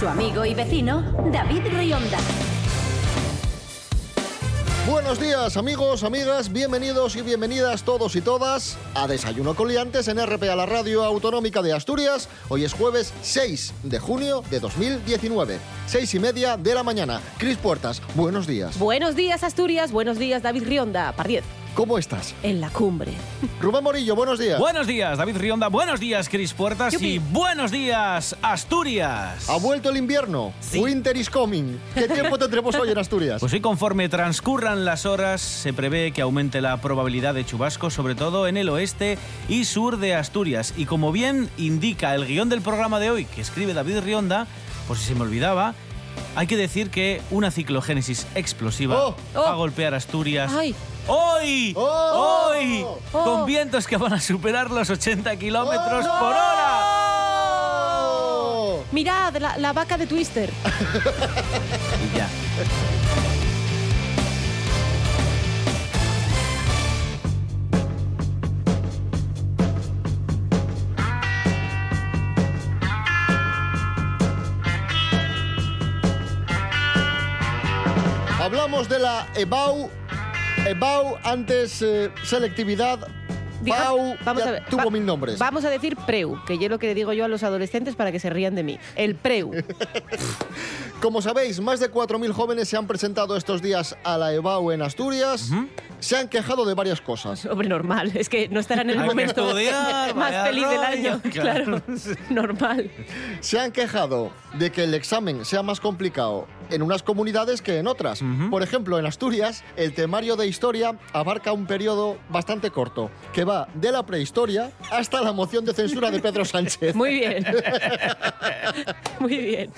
Su amigo y vecino, David Rionda. Buenos días amigos, amigas, bienvenidos y bienvenidas todos y todas a Desayuno con Liantes en RPA, la radio autonómica de Asturias. Hoy es jueves 6 de junio de 2019, seis y media de la mañana. Cris Puertas, buenos días. Buenos días, Asturias. Buenos días, David Rionda. Par 10. ¿Cómo estás? En la cumbre. Rubén Morillo, buenos días. Buenos días, David Rionda. Buenos días, Cris Puertas. Yupi. Y buenos días, Asturias. ¿Ha vuelto el invierno? Sí. Winter is coming. ¿Qué tiempo tendremos hoy en Asturias? Pues hoy, conforme transcurran las horas, se prevé que aumente la probabilidad de chubascos, sobre todo en el oeste y sur de Asturias. Y como bien indica el guion del programa de hoy, que escribe David Rionda, por si se me olvidaba, hay que decir que una ciclogénesis explosiva Oh. va a Oh. golpear Asturias. Ay. ¡Hoy! Oh. ¡Hoy! Oh. Con vientos que van a superar los 80 kilómetros Oh. por hora. Mirad, la, la vaca de Twister. Y ya. Hablamos de la EBAU. EBAU antes eh, selectividad. Diga- BAU vamos ya a ver. tuvo va- mil nombres. Vamos a decir preu, que yo es lo que le digo yo a los adolescentes para que se rían de mí. El preu. Como sabéis, más de 4.000 jóvenes se han presentado estos días a la EBAU en Asturias. Se han quejado de varias cosas. Hombre, normal. Es que no estarán en el Hay momento estudiar, más feliz del rollo. año. Claro. Normal. Se han quejado de que el examen sea más complicado en unas comunidades que en otras. Por ejemplo, en Asturias, el temario de historia abarca un periodo bastante corto, que va de la prehistoria hasta la moción de censura de Pedro Sánchez. Muy bien. Muy bien.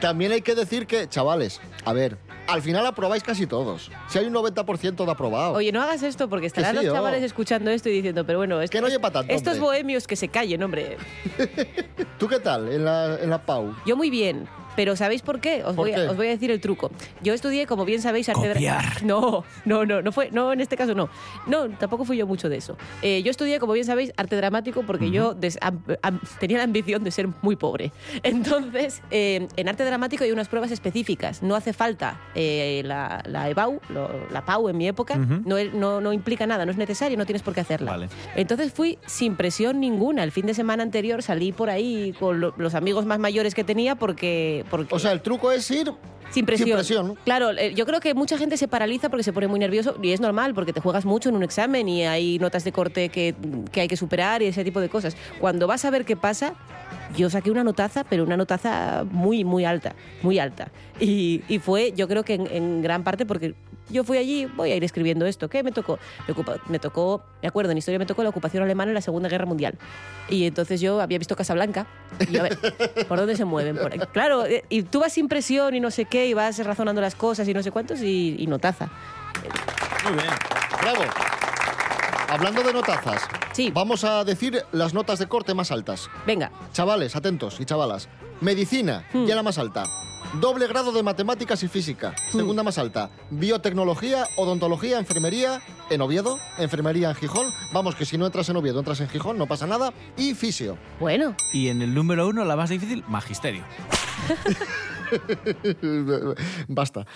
También hay que decir que, chavales, a ver, al final aprobáis casi todos. Si hay un 90% de aprobado. Oye, no hagas esto porque estarán Que sí, los oh. chavales escuchando esto y diciendo, pero bueno, es- Que no lleva tanto, estos hombre. bohemios que se callen, hombre. ¿Tú qué tal en la, en la PAU? Yo muy bien. Pero ¿sabéis por qué? Os, ¿Por voy, a- qué? os voy a decir el truco. Yo estudié, como bien sabéis, arte Copiar. No, no, no, no fue, no, en este caso no. No, tampoco fui yo mucho de eso. Eh, yo estudié, como bien sabéis, arte dramático porque yo des- am- am- tenía la ambición de ser muy pobre. Entonces, eh, en arte dramático hay unas pruebas específicas. No hace falta eh, la, la EBAU, lo- la PAU en mi época, no, no, no implica nada, no es necesario, no tienes por qué hacerla. Vale. Entonces fui sin presión ninguna. El fin de semana anterior salí por ahí con lo- los amigos más mayores que tenía porque... porque O sea, el truco es ir sin presión. sin presión. Claro, eh, yo creo que mucha gente se paraliza porque se pone muy nervioso y es normal porque te juegas mucho en un examen y hay notas de corte que, que hay que superar y ese tipo de cosas. Cuando vas a ver qué pasa, yo saqué una notaza, pero una notaza muy, muy alta, muy alta. Y, y fue, yo creo que en, en gran parte porque yo fui allí, voy a ir escribiendo esto. ¿Qué me tocó? Me, ocupa- me tocó, me acuerdo, en historia me tocó la ocupación alemana en la Segunda Guerra Mundial. Y entonces yo había visto Casablanca y a ver, ¿por dónde se mueven? Por ahí. Claro, y tú vas sin presión y no sé qué, y vas razonando las cosas y no sé cuántos y, y notaza. Muy bien. Bravo. Hablando de notazas, Sí. vamos a decir las notas de corte más altas. Venga, Chavales, atentos y chavalas. Medicina, Hmm. ya la más alta. Doble grado de matemáticas y física, Hmm. segunda más alta. Biotecnología, odontología, enfermería en Oviedo, enfermería en Gijón. Vamos, que si no entras en Oviedo, entras en Gijón, no pasa nada. Y fisio. bueno, Y en el número uno, la más difícil, magisterio. Basta.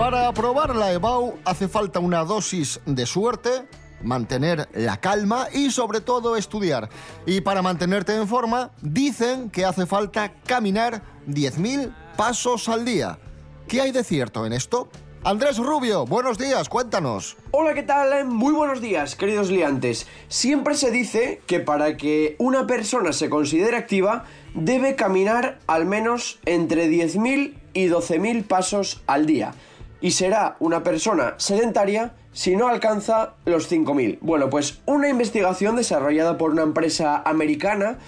Para aprobar la EBAU hace falta una dosis de suerte, mantener la calma y sobre todo estudiar. Y para mantenerte en forma, dicen que hace falta caminar 10.000 pasos al día. ¿Qué hay de cierto en esto? Andrés Rubio, buenos días, cuéntanos. Hola, ¿qué tal? Muy buenos días, queridos liantes. Siempre se dice que para que una persona se considere activa, debe caminar al menos entre 10.000 y 12.000 pasos al día. Y será una persona sedentaria si no alcanza los 5.000. Bueno, pues una investigación desarrollada por una empresa americana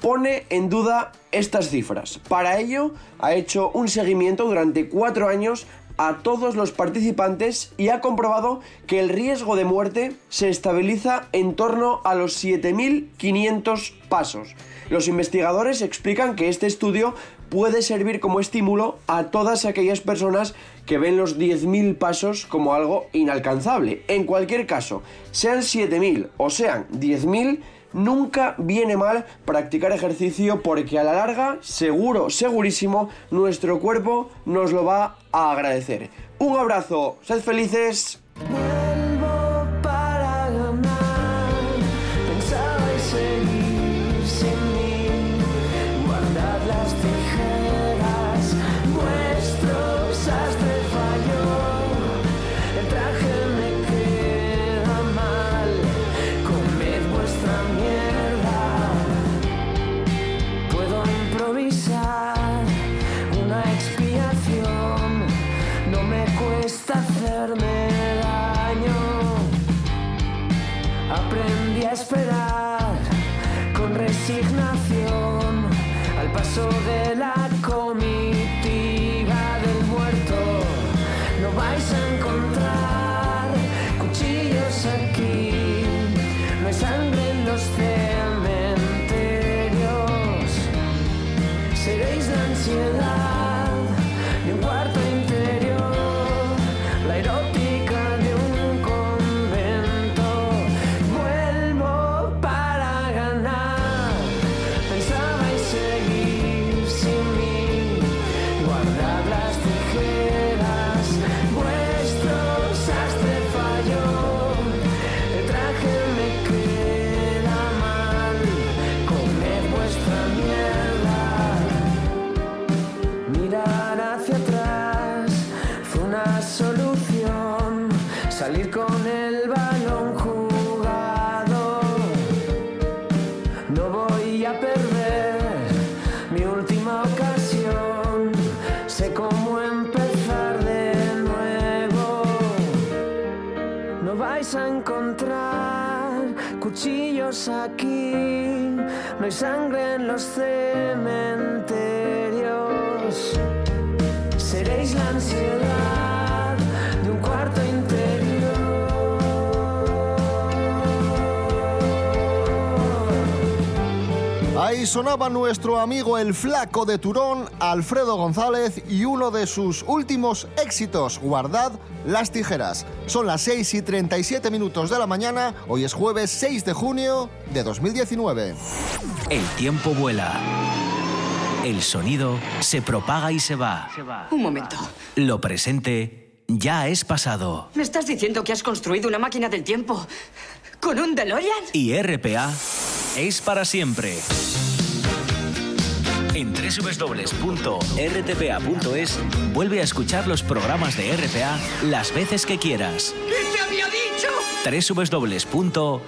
pone en duda estas cifras. Para ello, ha hecho un seguimiento durante cuatro años a todos los participantes y ha comprobado que el riesgo de muerte se estabiliza en torno a los 7.500 pasos. Los investigadores explican que este estudio puede servir como estímulo a todas aquellas personas que ven los 10.000 pasos como algo inalcanzable. En cualquier caso, sean 7.000 o sean 10.000, nunca viene mal practicar ejercicio porque a la larga, seguro, segurísimo, nuestro cuerpo nos lo va a agradecer. Un abrazo, sed felices. Los cementerios. Seréis la ansiedad Ahí sonaba nuestro amigo el flaco de Turón, Alfredo González, y uno de sus últimos éxitos, Guardad las tijeras. Son las 6 y 37 minutos de la mañana, hoy es jueves 6 de junio de 2019. El tiempo vuela. El sonido se propaga y se va. Un momento. Lo presente ya es pasado. ¿Me estás diciendo que has construido una máquina del tiempo con un DeLorean? Y RPA es para siempre. En www.rtpa.es vuelve a escuchar los programas de RPA las veces que quieras. ¿Qué te había dicho? www.rtpa.es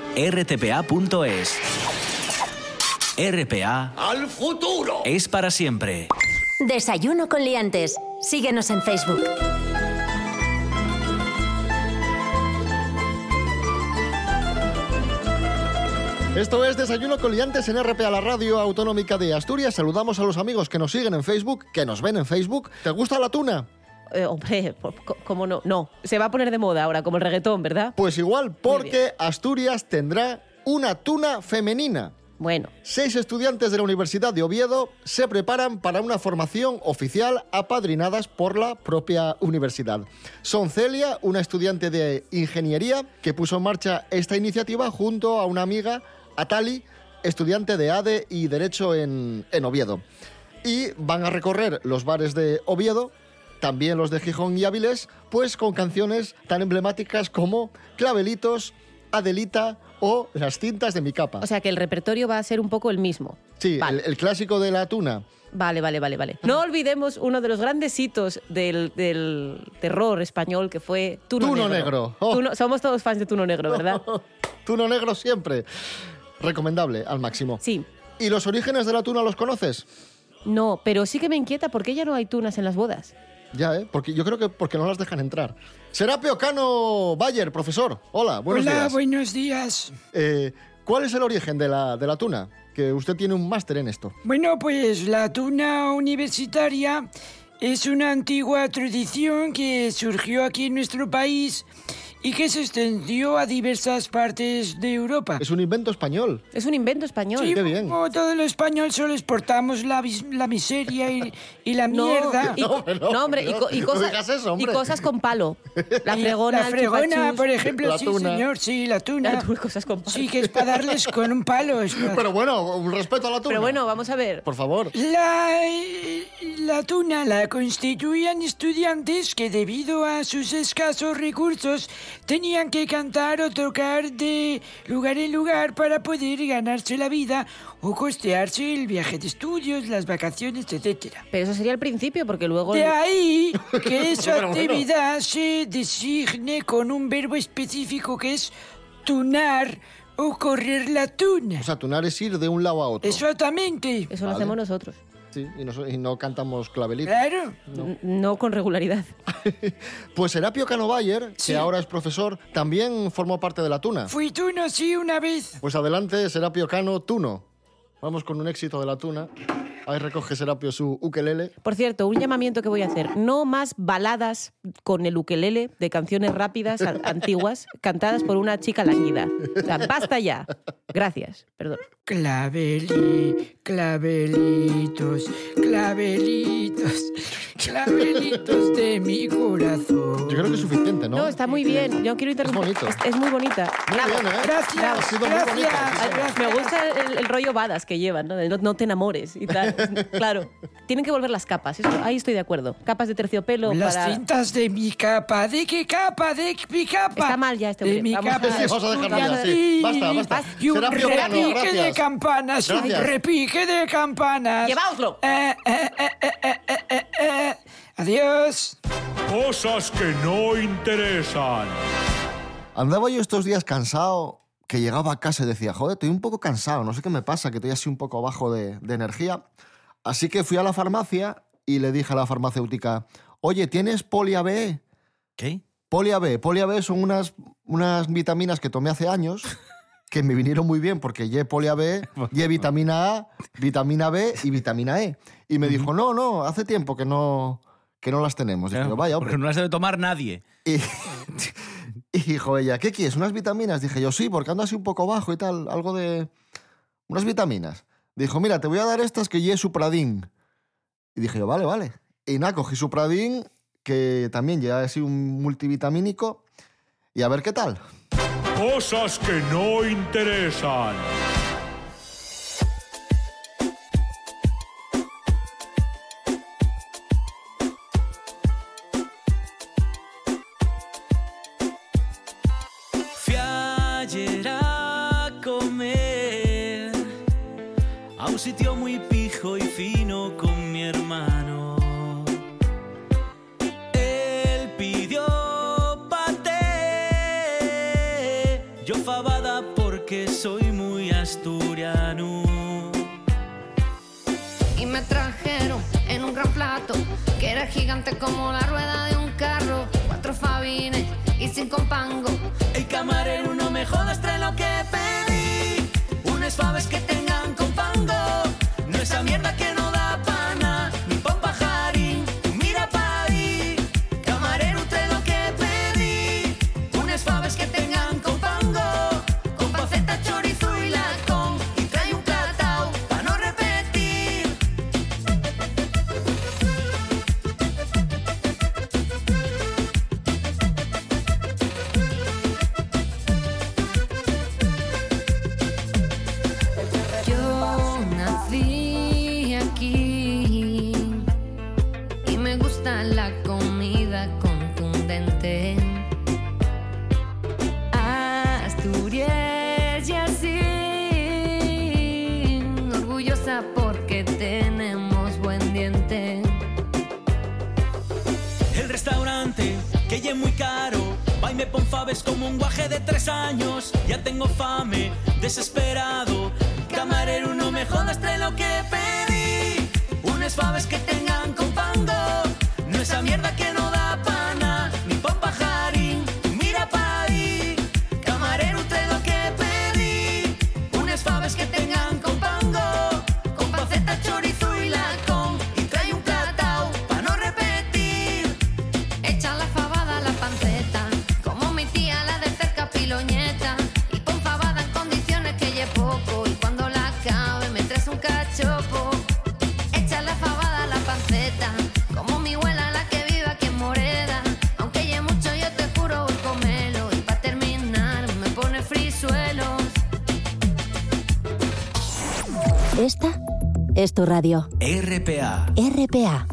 RPA ¡Al futuro! es para siempre. Desayuno con liantes. Síguenos en Facebook. Esto es Desayuno con Liantes en RPA, la radio autonómica de Asturias. Saludamos a los amigos que nos siguen en Facebook, que nos ven en Facebook. ¿Te gusta la tuna? Eh, hombre, ¿cómo no? No, se va a poner de moda ahora, como el reggaetón, ¿verdad? Pues igual, porque Asturias tendrá una tuna femenina. Bueno, Seis estudiantes de la Universidad de Oviedo se preparan para una formación oficial apadrinadas por la propia universidad. Son Celia, una estudiante de ingeniería que puso en marcha esta iniciativa junto a una amiga, Atali, estudiante de ADE y Derecho en, en Oviedo. Y van a recorrer los bares de Oviedo, también los de Gijón y Áviles, pues con canciones tan emblemáticas como Clavelitos, Adelita o Las cintas de mi capa. o sea que el repertorio va a ser un poco el mismo. Sí, Vale. el, el clásico de la tuna. Vale, vale, vale, vale. No olvidemos uno de los grandes hitos del, del terror español que fue Tuno, Tuno Negro. Oh. Tuno- somos todos fans de Tuno Negro, ¿verdad? Tuno negro siempre. Recomendable, al máximo. Sí. ¿Y los orígenes de la tuna los conoces? No, pero sí que me inquieta por qué ya no hay tunas en las bodas. Ya, ¿eh? Porque yo creo que porque no las dejan entrar. Serapio Cano Bayer, profesor. Hola, buenos Hola, días. buenos días. Eh, ¿Cuál es el origen de la, de la tuna? Que usted tiene un máster en esto. Bueno, pues la tuna universitaria es una antigua tradición que surgió aquí en nuestro país y que se extendió a diversas partes de Europa. Es un invento español. Es un invento español. Sí, como todo lo español solo exportamos la, vis- la miseria y, y la No, mierda. y co- no, hombre, y, co- y cosas, y cosas con palo. La Y fregona, La fregona, por ejemplo, sí, señor, sí, la tuna. La tuna, cosas con palo. Sí, que es para darles con un palo. es para- Pero bueno, un respeto a la tuna. Pero bueno, vamos a ver. Por favor. La, la tuna la constituían estudiantes que debido a sus escasos recursos tenían que cantar o tocar de lugar en lugar para poder ganarse la vida o costearse el viaje de estudios, las vacaciones, etcétera. Pero eso sería el principio, porque luego... De ahí que su actividad se designe con un verbo específico que es tunar o correr la tuna. O sea, tunar es ir de un lado a otro. Exactamente. Eso lo Vale. hacemos nosotros. Sí, y no, y no cantamos clavelito. Claro. No con regularidad. Pues Serapio Cano Bayer, Sí. que ahora es profesor, también formó parte de la tuna. Fui tuno, sí, una vez. Pues adelante, Serapio Cano, Tuno. Vamos con un éxito de la tuna. Ahí recoge Serapio su ukelele. Por cierto, un llamamiento que voy a hacer. No más baladas con el ukelele de canciones rápidas, a- antiguas, cantadas por una chica lánguida. O sea, basta ya. Gracias. Perdón. Claveli, clavelitos, clavelitos, clavelitos de mi corazón. Yo creo que es suficiente, ¿no? No, está muy bien. Yo quiero interrumpir. Es bonito. Es, es muy bonita. Muy bien, ¿eh? Gracias, Ha sido muy gracias, señor. gracias. Me gusta el, el rollo badas que llevan, ¿no? De no, no te enamores y tal. Claro. Tienen que volver las capas. eso- ahí estoy de acuerdo. Capas de terciopelo Las para... cintas de mi capa, ¿de qué capa? ¿De mi capa? Está mal ya este De mi Vamos a- capa. Sí, vamos a dejarlo ya, sí. Basta, basta. Y un repique de gracias. campanas, un Gracias. repique de campanas. ¡Lleváoslo! Eh, eh, eh, eh, eh, eh, eh, Adiós. Cosas que no interesan. Andaba yo estos días cansado, que llegaba a casa y decía, joder, estoy un poco cansado, no sé qué me pasa, que estoy así un poco bajo de, de energía. Así que fui a la farmacia y le dije a la farmacéutica, oye, ¿tienes polia B? ¿Qué? Polia B. Polia B son unas, unas vitaminas que tomé hace años que me vinieron muy bien porque ye polia B, ye vitamina A, vitamina B y vitamina E. Y me dijo, no, no, hace tiempo que no, que no las tenemos. Dije, Claro, vaya, Porque no las debe tomar nadie. Y, y dijo ella, ¿qué quieres? ¿Unas vitaminas? Dije yo, sí, porque ando así un poco bajo y tal, algo de... Unas vitaminas. Dijo, mira, te voy a dar estas que ye Supradin. Y dije yo, vale, vale. Y nada, cogí Supradin, que también ya así un multivitamínico, y a ver qué tal. Cosas que no interesan. Ayer a comer a un sitio muy pijo un gran plato que era gigante como la rueda de un carro, cuatro fabines y cinco pangos. El camarero no me jodas, trae lo que pedí. Unas faves que tengan con pango. No esa mierda que no es tu radio. RPA. RPA.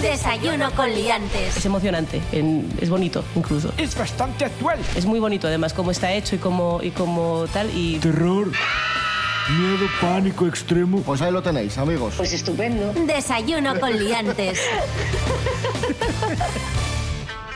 Desayuno con liantes. Es emocionante, en- es bonito incluso. Es bastante actual. Es muy bonito además cómo está hecho y cómo, y cómo tal. Y Terror, miedo, pánico extremo. Pues ahí lo tenéis, amigos. Pues estupendo. Desayuno con liantes.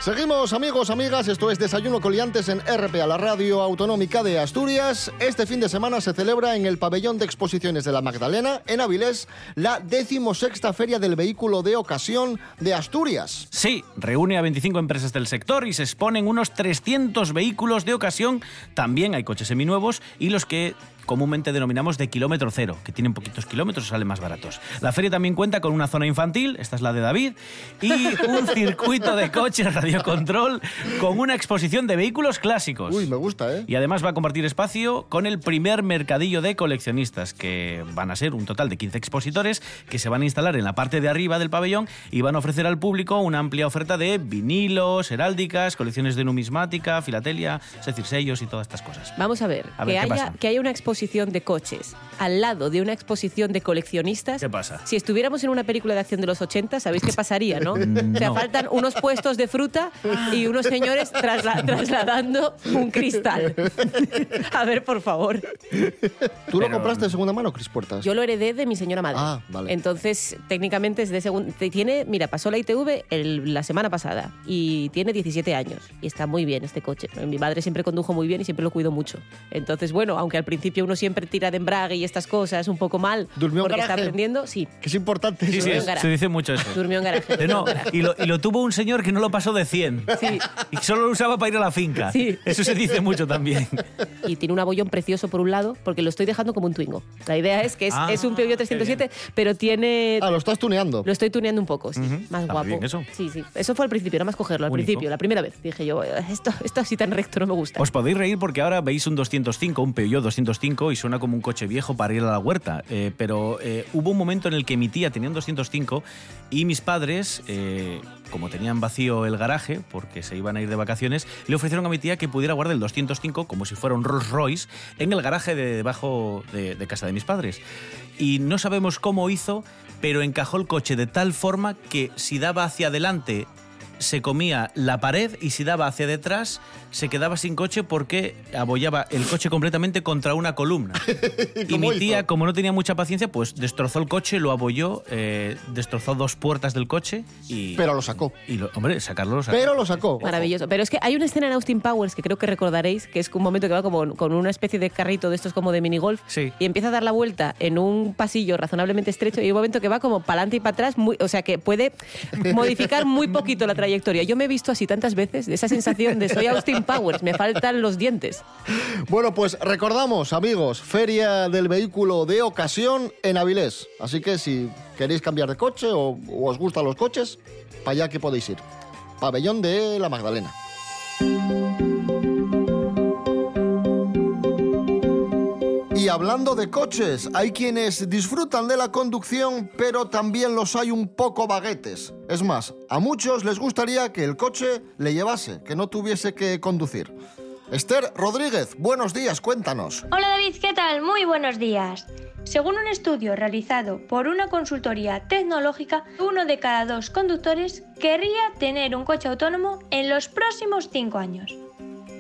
Seguimos, amigos, amigas. Esto es Desayuno Coliantes en RPA, la radio autonómica de Asturias. Este fin de semana se celebra en el pabellón de exposiciones de la Magdalena, en Avilés, la decimosexta Feria del Vehículo de Ocasión de Asturias. Sí, reúne a 25 empresas del sector y se exponen unos 300 vehículos de ocasión. También hay coches seminuevos y los que comúnmente denominamos de kilómetro cero, que tienen poquitos kilómetros y salen más baratos. La feria también cuenta con una zona infantil, esta es la de David, y un circuito de coches radiocontrol con una exposición de vehículos clásicos. Uy, me gusta, ¿eh? Y además va a compartir espacio con el primer mercadillo de coleccionistas, que van a ser un total de 15 expositores que se van a instalar en la parte de arriba del pabellón y van a ofrecer al público una amplia oferta de vinilos, heráldicas, colecciones de numismática, filatelia, es decir, sellos y todas estas cosas. Vamos a ver, A que, ver, ¿qué haya, que haya una exposición de coches al lado de una exposición de coleccionistas. ¿Qué pasa? Si estuviéramos en una película de acción de los 80, ¿sabéis qué pasaría, no? O sea, No. faltan unos puestos de fruta y unos señores trasla- trasladando un cristal. a ver, por favor. ¿Tú lo Pero- compraste de segunda mano, Cris Puertas? Yo lo heredé de mi señora madre. Ah, vale. Entonces, técnicamente es de segunda. Tiene, mira, pasó la ITV el- la semana pasada y tiene 17 años. Y está muy bien este coche. Mi madre siempre condujo muy bien y siempre lo cuidó mucho. Entonces, bueno, aunque al principio uno siempre tira de embrague y estas cosas un poco mal, ¿Durmió en porque está aprendiendo, sí. Que es importante Sí, eso, sí, ¿eh? se dice mucho eso. Durmió en garaje. Eh, durmió No, en garaje. y lo, y lo tuvo un señor que no lo pasó de 100. Sí. Y solo lo usaba para ir a la finca. Sí. Eso se dice mucho también. Y tiene un abollón precioso por un lado, porque lo estoy dejando como un Twingo. La idea es que es, Ah, es un Peugeot 307, pero tiene Ah, lo estás tuneando. Lo estoy tuneando un poco, sí. Más Está guapo. bien eso. Sí, sí. Eso fue al principio, nada más cogerlo. Al Único. principio, la primera vez. Dije yo, esto, esto así tan recto no me gusta. Os podéis reír porque ahora veis un 205, un Peugeot 205 y suena como un coche viejo para ir a la huerta. Eh, pero eh, hubo un momento en el que mi tía tenía un 205 y mis padres, eh, como tenían vacío el garaje porque se iban a ir de vacaciones, le ofrecieron a mi tía que pudiera guardar el 205 como si fuera un Rolls Royce en el garaje de debajo de, de casa de mis padres. Y no sabemos cómo hizo, pero encajó el coche de tal forma que si daba hacia adelante se comía la pared y si daba hacia detrás se quedaba sin coche porque abollaba el coche completamente contra una columna. y ¿Cómo mi tía, hizo? como no tenía mucha paciencia, pues destrozó el coche, lo abolló, eh, destrozó dos puertas del coche y... Pero lo sacó. y lo- hombre, sacarlo lo sacó. Pero lo sacó. Maravilloso. Pero es que hay una escena en Austin Powers que creo que recordaréis, que es un momento que va como con una especie de carrito de estos como de minigolf Sí. y empieza a dar la vuelta en un pasillo razonablemente estrecho y hay un momento que va como para adelante y para atrás, muy, o sea que puede modificar muy poquito la trayectoria. Yo me he visto así tantas veces, de esa sensación de soy Austin Powers, me faltan los dientes. Bueno, pues recordamos, amigos, Feria del Vehículo de Ocasión en Avilés. Así que si queréis cambiar de coche o, o os gustan los coches, para allá que podéis ir. Pabellón de la Magdalena. Hablando de coches, hay quienes disfrutan de la conducción, pero también los hay un poco baguetes. Es más, a muchos les gustaría que el coche le llevase, que no tuviese que conducir. Esther Rodríguez, buenos días, cuéntanos. Hola David, ¿qué tal? Muy buenos días. Según un estudio realizado por una consultoría tecnológica, uno de cada dos conductores querría tener un coche autónomo en los próximos cinco años.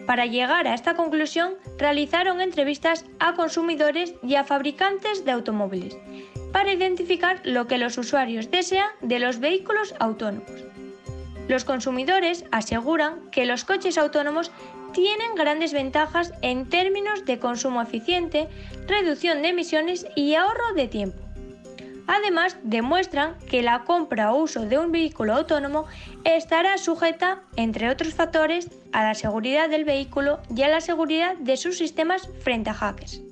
Para llegar a esta conclusión, realizaron entrevistas a consumidores y a fabricantes de automóviles para identificar lo que los usuarios desean de los vehículos autónomos. Los consumidores aseguran que los coches autónomos tienen grandes ventajas en términos de consumo eficiente, reducción de emisiones y ahorro de tiempo. Además, demuestran que la compra o uso de un vehículo autónomo estará sujeta, entre otros factores, a la seguridad del vehículo y a la seguridad de sus sistemas frente a hackers.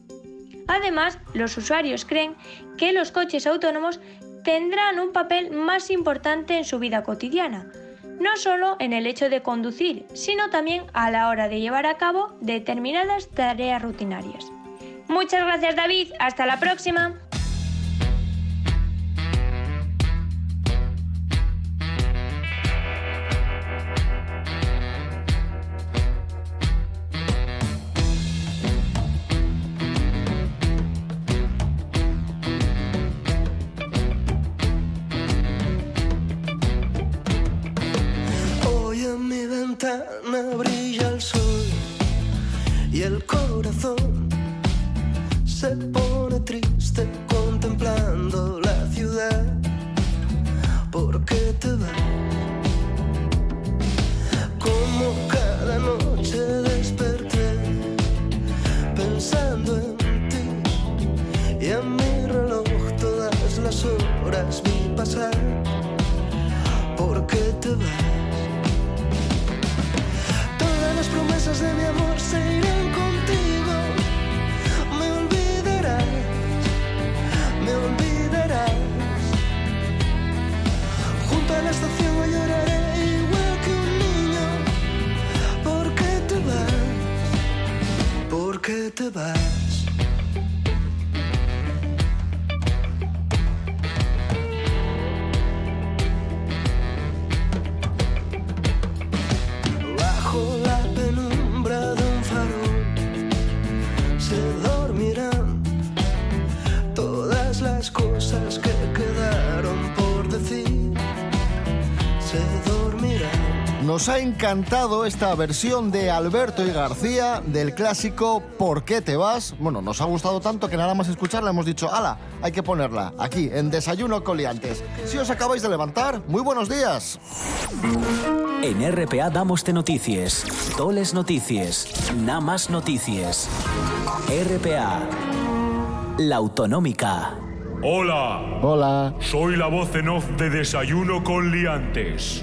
Además, los usuarios creen que los coches autónomos tendrán un papel más importante en su vida cotidiana, no solo en el hecho de conducir, sino también a la hora de llevar a cabo determinadas tareas rutinarias. Muchas gracias David, hasta la próxima. brilla el sol y el corazón se pone triste contemplando la ciudad. ¿Por qué te vas? Como cada noche de de mi amor se irán contigo. Me olvidarás, me olvidarás. Junto a la estación lloraré igual que un niño. ¿Por qué te vas? ¿Por qué te vas? Nos ha encantado esta versión de Alberto y García del clásico ¿Por qué te vas? Bueno, nos ha gustado tanto que nada más escucharla hemos dicho, ala, hay que ponerla aquí en Desayuno Coliantes. Si os acabáis de levantar, muy buenos días. En RPA damos de noticias, toles noticias, nada más noticias. RPA, la autonómica. Hola. Hola. Soy la voz en off de Desayuno con Liantes.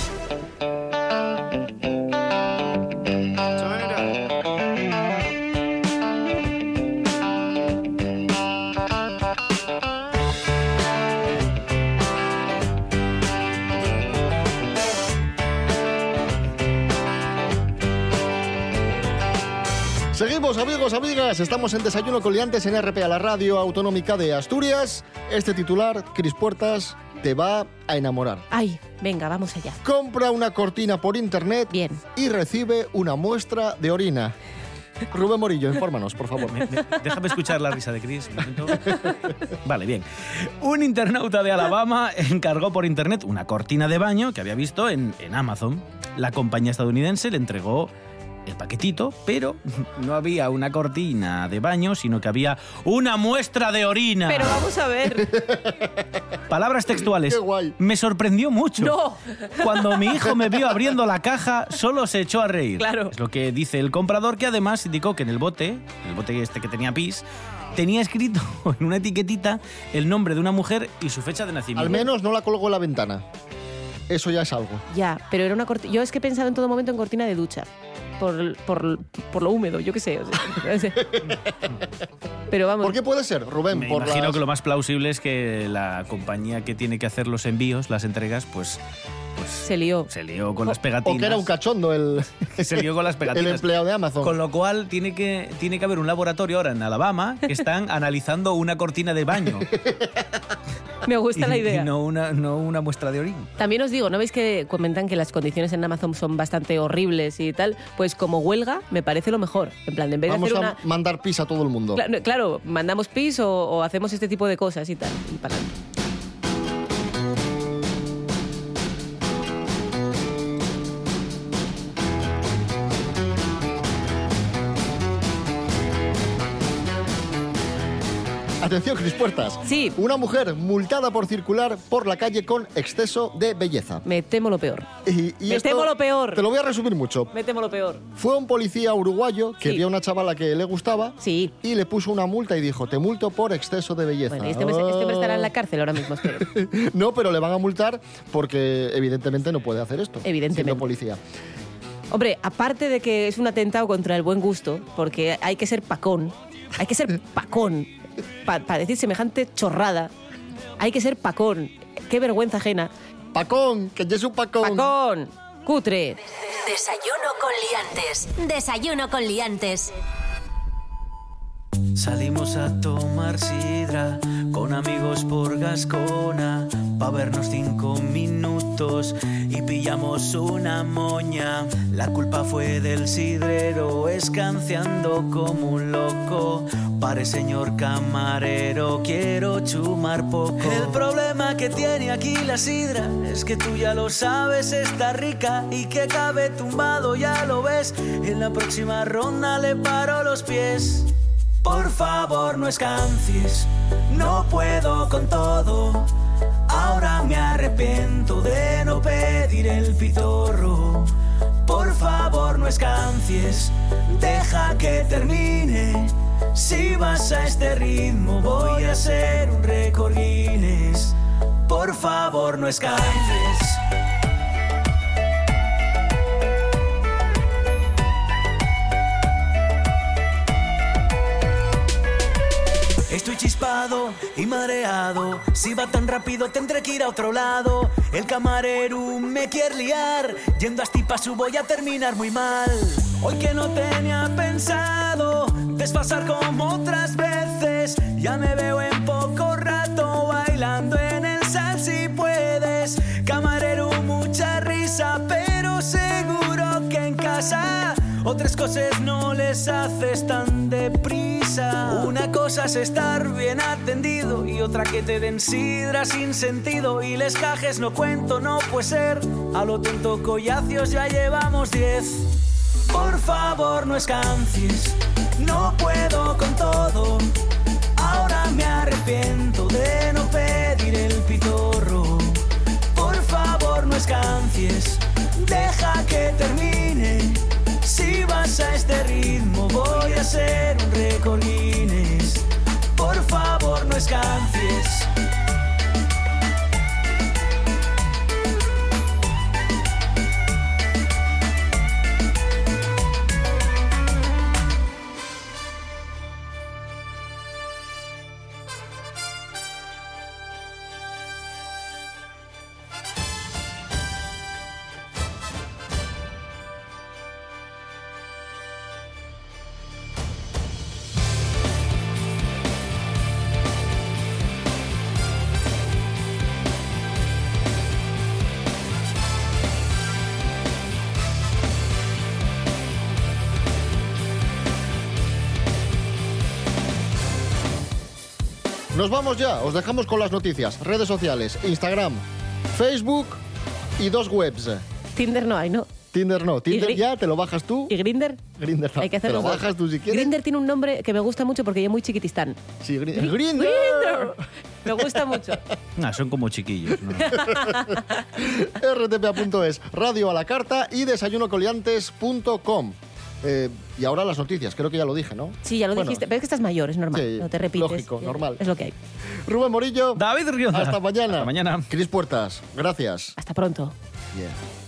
Amigos, amigas. Estamos en Desayuno Coliantes en RPA, la radio autonómica de Asturias. Este titular, Cris Puertas, te va a enamorar. Ay, venga, vamos allá. Compra una cortina por internet Bien. y recibe una muestra de orina. Rubén Morillo, infórmanos, por favor. Me- me- déjame escuchar la risa de Chris. un momento. Vale, bien. Un internauta de Alabama encargó por internet una cortina de baño que había visto en, en Amazon. La compañía estadounidense le entregó el paquetito, pero no había una cortina de baño, sino que había una muestra de orina. Pero vamos a ver. Palabras textuales. Qué guay. Me sorprendió mucho. No. Cuando mi hijo me vio abriendo la caja, solo se echó a reír. Claro. Es lo que dice el comprador, que además indicó que en el bote, en el bote este que tenía pis, tenía escrito en una etiquetita el nombre de una mujer y su fecha de nacimiento. Al menos no la colgó en la ventana. Eso ya es algo. Ya, pero era una cortina. Yo es que he pensado en todo momento en cortina de ducha. Por, por, por lo húmedo, yo qué sé. o sea, no sé. pero vamos. ¿Por qué puede ser, Rubén? Me por imagino las- que lo más plausible es que la compañía que tiene que hacer los envíos, las entregas, pues, pues Se lió. se lió con las O pegatinas. que era un cachondo el, se lió con las pegatinas. el empleado de Amazon. Con lo cual tiene que, tiene que haber un laboratorio ahora en Alabama que están analizando una cortina de baño. Me gusta la idea. Y no una, no una muestra de orín. También os digo, ¿no veis que comentan que las condiciones en Amazon son bastante horribles y tal? Pues como huelga, me parece lo mejor. En plan, en vez Vamos de a hacer una. mandar pis a todo el mundo. Claro, claro, mandamos pis o, o hacemos este tipo de cosas y tal. y para Atención, Cris Puertas. Sí. Una mujer multada por circular por la calle con exceso de belleza. Me temo lo peor. Y, y Me esto temo lo peor. Te lo voy a resumir mucho. Me temo lo peor. Fue un policía uruguayo que Sí. vio a una chavala que le gustaba Sí. y le puso una multa y dijo, te multo por exceso de belleza. Bueno, este, hombre- este hombre estará en la cárcel ahora mismo, espero. No, pero le van a multar porque evidentemente no puede hacer esto. Evidentemente. siendo policía. Hombre, aparte de que es un atentado contra el buen gusto, porque hay que ser pacón, hay que ser pacón para decir semejante chorrada, hay que ser pacón. Qué vergüenza ajena. Pacón, que ya es un pacón. Pacón, cutre. Desayuno con liantes. Desayuno con liantes. Salimos a tomar sidra con amigos por Gascona, pa' vernos cinco minutos y pillamos una moña. La culpa fue del sidrero, escanciando como un loco. Pare, señor camarero, quiero chumar poco. El problema que tiene aquí la sidra es que tú ya lo sabes, está rica y que cabe tumbado, ya lo ves. En la próxima ronda le paro los pies. Por favor, no escancies, no puedo con todo. Ahora me arrepiento de no pedir el pitorro. Por favor, no escancies, deja que termine. Si vas a este ritmo, voy a hacer un récord Guinness. Por favor, no escancies. Estoy chispado y mareado. Si va tan rápido tendré que ir a otro lado. El camarero me quiere liar. Yendo a Stipasu voy a terminar muy mal. Hoy que no tenía pensado desfasar como otras veces. Ya me veo en poco rato bailando en el sal si puedes. Camarero, mucha risa, pero seguro que en casa otras cosas no les haces tan deprisa. Una cosa es estar bien atendido y otra que te den sidra sin sentido. Y les cajes no cuento, no puede ser. A lo tonto collacios ya llevamos diez. Por favor, no escancies, no puedo con todo. Ahora me arrepiento de no pedir el pitorro. Por favor, no escancies, deja que termine. Si vas a este ritmo, voy a hacer un récord Guinness. Por favor, no escancies. Nos vamos ya, os dejamos con las noticias, redes sociales, Instagram, Facebook y dos webs. Tinder no hay, ¿no? Tinder no, Tinder ya te lo bajas tú. ¿Y Grinder? Grinder no. Hay que hacer te lo bajas tú si quieres. Grinder tiene un nombre que me gusta mucho porque es muy chiquitistán. Sí, Gri- Gri- Grindr. Grindr. Me gusta mucho. Son como chiquillos. ¿no? rtpa.es, radio a la carta y desayunocoliantes.com. Eh, y ahora las noticias, creo que ya lo dije, ¿no? Sí, ya lo Bueno, dijiste. Pero es que estás mayor, es normal. Sí, no te repites. lógico, Ya, normal. Es lo que hay. Rubén Morillo. David Rionda. Hasta mañana. Hasta mañana. Cris Puertas, gracias. Hasta pronto. Yeah.